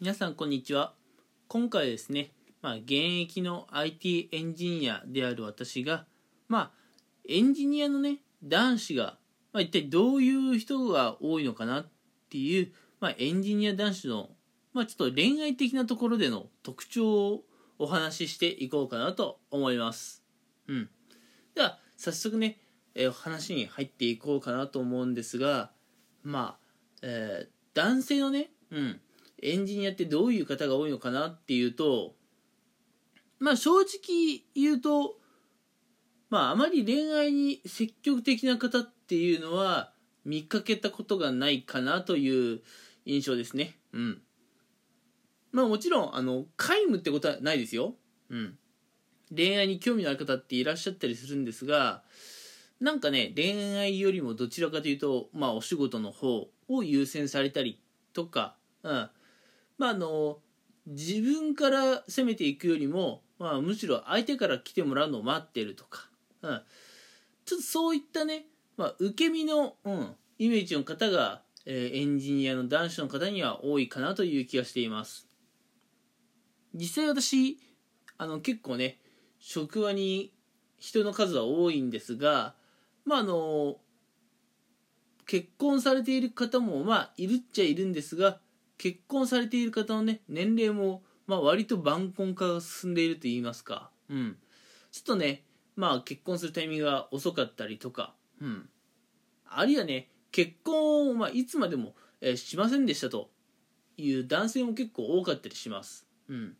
皆さんこんにちは。今回ですね、まあ、現役の IT エンジニアである私がまあエンジニアのね男子が、まあ、一体どういう人が多いのかなっていう、まあ、エンジニア男子の、まあ、ちょっと恋愛的なところでの特徴をお話ししていこうかなと思います。うん。では早速ね、えー話に入っていこうかなと思うんですがまあ、えー男性のね、うん、エンジニアってどういう方が多いのかなっていうとまあ正直言うとまああまり恋愛に積極的な方っていうのは見かけたことがないかなという印象ですね。うん。まあもちろんあの皆無ってことはないですよ。うん。恋愛に興味のある方っていらっしゃったりするんですがなんかね恋愛よりもどちらかというとまあお仕事の方を優先されたりとか、うん、まああの自分から攻めていくよりも、まあ、むしろ相手から来てもらうのを待ってるとか、うん、ちょっとそういったね、まあ、受け身の、うん、イメージの方が、えーエンジニアの男子の方には多いかなという気がしています。実際私あの結構ね職場に人の数は多いんですがまああの結婚されている方もまあいるっちゃいるんですが結婚されている方のね年齢もまあ割と晩婚化が進んでいると言いますか。うん。ちょっとねまあ結婚するタイミングが遅かったりとか。うん。あるいはね結婚をまあいつまでも、えーしませんでしたと。いう男性も結構多かったりします。うん。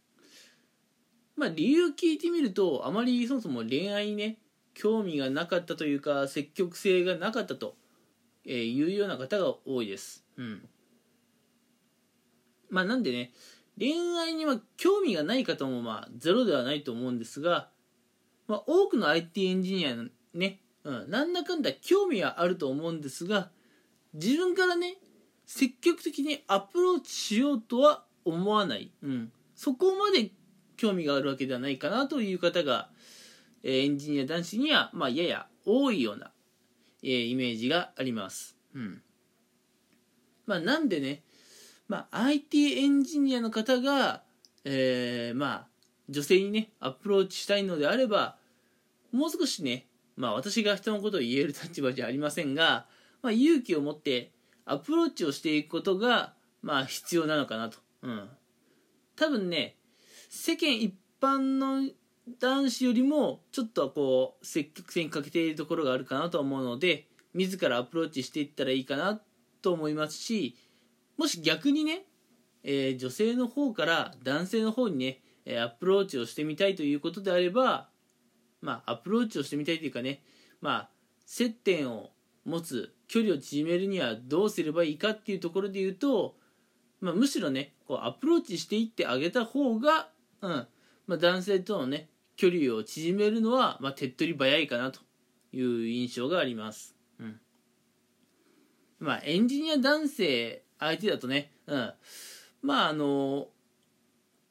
まあ理由聞いてみるとあまりそもそも恋愛にね興味がなかったというか積極性がなかったとえーいうような方が多いです。うん。まあなんでね、恋愛には興味がない方もまあゼロではないと思うんですが、まあ多くの IT エンジニアのね、うん、なんだかんだ興味はあると思うんですが、自分からね、積極的にアプローチしようとは思わない。うん。そこまで興味があるわけではないかなという方が、えーエンジニア男子には、まあやや多いようなえーイメージがあります。うん。まあなんでね、まあ IT エンジニアの方が、えーまあ女性にね、アプローチしたいのであれば、もう少しね、まあ私が人のことを言える立場じゃありませんが、まあ勇気を持ってアプローチをしていくことが、まあ必要なのかなと。うん。多分ね、世間一般の男子よりもちょっとこう積極性に欠けているところがあるかなと思うので自らアプローチしていったらいいかなと思いますしもし逆にね、えー女性の方から男性の方にねえアプローチをしてみたいということであればまあアプローチをしてみたいというかねまあ接点を持つ距離を縮めるにはどうすればいいかっていうところで言うと、まあ、むしろねこうアプローチしていってあげた方が、うんまあ、男性とのね距離を縮めるのは、まあ、手っ取り早いかなという印象があります。うん。まあ、エンジニア男性相手だとね、うん。まあ、あの、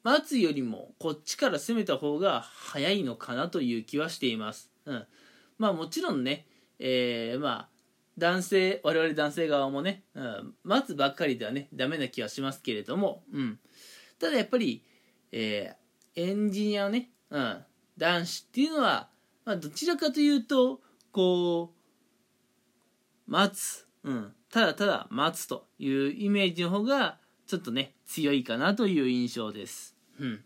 待つよりもこっちから攻めた方が早いのかなという気はしています。うん。まあ、もちろんね、えー、まあ、男性、我々男性側もね、うん、待つばっかりではね、ダメな気はしますけれども、うん。ただやっぱり、えー、エンジニアのね、うん、男子っていうのは、まあ、どちらかというとこう待つ、うん、ただただ待つというイメージの方がちょっとね強いかなという印象です。うん、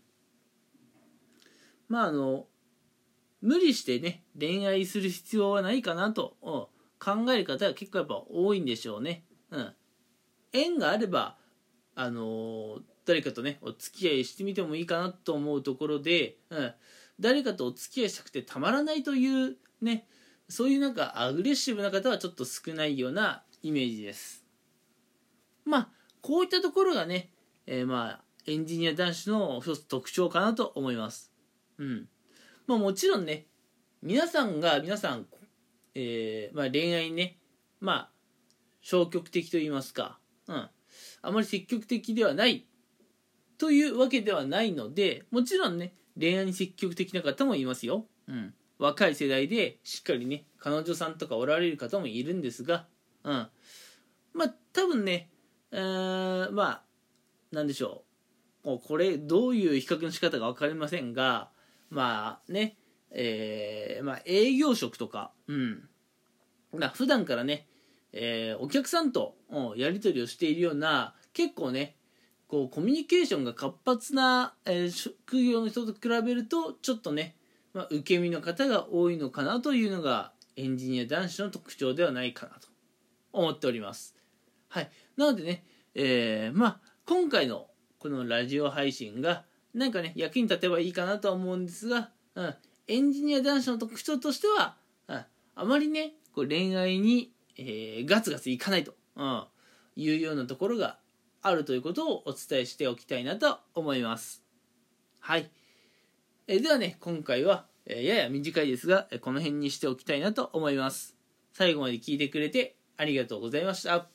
まああの無理してね恋愛する必要はないかなとうん。考える方は結構やっぱ多いんでしょうね。うん、縁があればあのー誰かとねお付き合いしてみてもいいかなと思うところで、うん、誰かとお付き合いしたくてたまらないというねそういうなんかアグレッシブな方はちょっと少ないようなイメージです。まあこういったところがね、えーまあエンジニア男子の一つ特徴かなと思います。うん。まあもちろんね皆さんが皆さん、えーまあ、恋愛にねまあ消極的と言いますかうん。あまり積極的ではないというわけではないのでもちろんね恋愛に積極的な方もいますよ、うん、若い世代でしっかりね彼女さんとかおられる方もいるんですが、うん、まあ多分ね、えーまあなんでしょう。こうこれどういう比較の仕方か分かりませんがまあねえー、まあ、営業職とか、うん。まあ、普段からね、えー、お客さんとやり取りをしているような結構ねこうコミュニケーションが活発な、えー、職業の人と比べるとちょっとね、まあ、受け身の方が多いのかなというのがエンジニア男子の特徴ではないかなと思っております。はい、なのでね、えー、まあ今回のこのラジオ配信がなんかね役に立てばいいかなとは思うんですが、うん、エンジニア男子の特徴としては、うん、あまりねこう恋愛に、えー、ガツガツいかないと、うん、いうようなところがあるということをお伝えしておきたいなと思います。はい。えー、ではね、今回は、えー、やや短いですが、この辺にしておきたいなと思います。最後まで聞いてくれてありがとうございました。